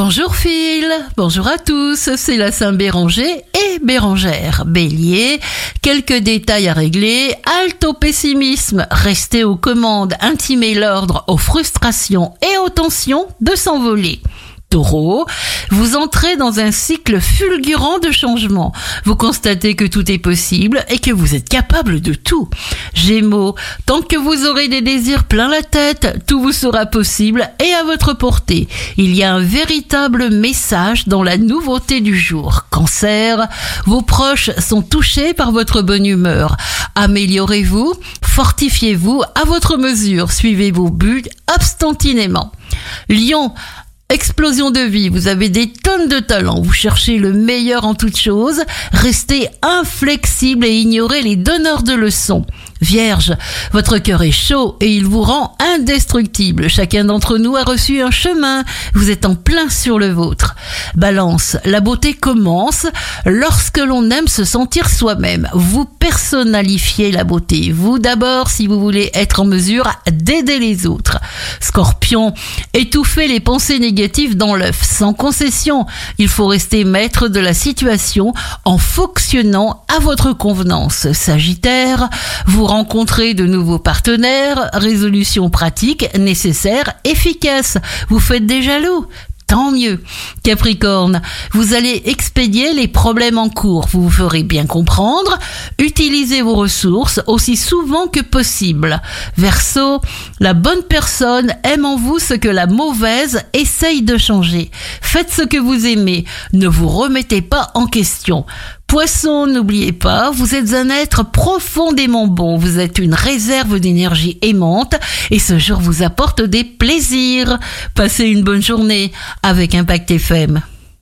Bonjour Phil, bonjour à tous, c'est la Saint Béranger et Bérangère. Bélier, quelques détails à régler, halte au pessimisme, restez aux commandes, intimez l'ordre aux frustrations et aux tensions de s'envoler. Taureau, vous entrez dans un cycle fulgurant de changement. Vous constatez que tout est possible et que vous êtes capable de tout. Gémeaux, tant que vous aurez des désirs plein la tête, tout vous sera possible et à votre portée. Il y a un véritable message dans la nouveauté du jour. Cancer, vos proches sont touchés par votre bonne humeur. Améliorez-vous, fortifiez-vous à votre mesure, suivez vos buts abstantinément. Lion, Explosion de vie, vous avez des tonnes de talent, vous cherchez le meilleur en toutes choses, restez inflexible et ignorez les donneurs de leçons. Vierge, votre cœur est chaud et il vous rend indestructible. Chacun d'entre nous a reçu un chemin. Vous êtes en plein sur le vôtre. Balance, la beauté commence lorsque l'on aime se sentir soi-même. Vous personnalifiez la beauté. Vous d'abord si vous voulez être en mesure d'aider les autres. Scorpion, étouffez les pensées négatives dans l'œuf. Sans concession, il faut rester maître de la situation en fonctionnant à votre convenance. Sagittaire, vous rencontrez de nouveaux partenaires, résolution pratique, nécessaire, efficace. Vous faites des jaloux tant mieux. Capricorne, vous allez expédier les problèmes en cours, vous vous ferez bien comprendre, utilisez vos ressources aussi souvent que possible. Verseau, la bonne personne aime en vous ce que la mauvaise essaye de changer. Faites ce que vous aimez, ne vous remettez pas en question. Poisson, n'oubliez pas, vous êtes un être profondément bon, vous êtes une réserve d'énergie aimante et ce jour vous apporte des plaisirs. Passez une bonne journée avec Impact FM.